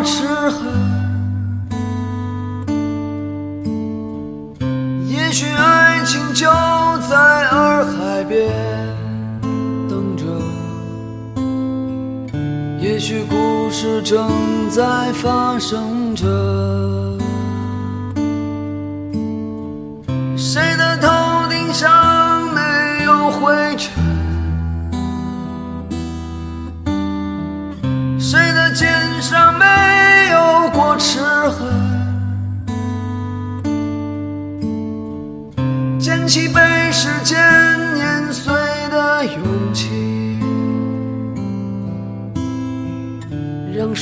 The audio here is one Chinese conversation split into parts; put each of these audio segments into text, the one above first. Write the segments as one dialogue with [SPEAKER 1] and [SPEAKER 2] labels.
[SPEAKER 1] 有过齿痕？也许爱情就在洱海边等着，也许故事正在发生着。谁的头顶上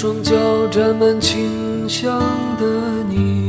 [SPEAKER 1] 双脚沾满清香的泥。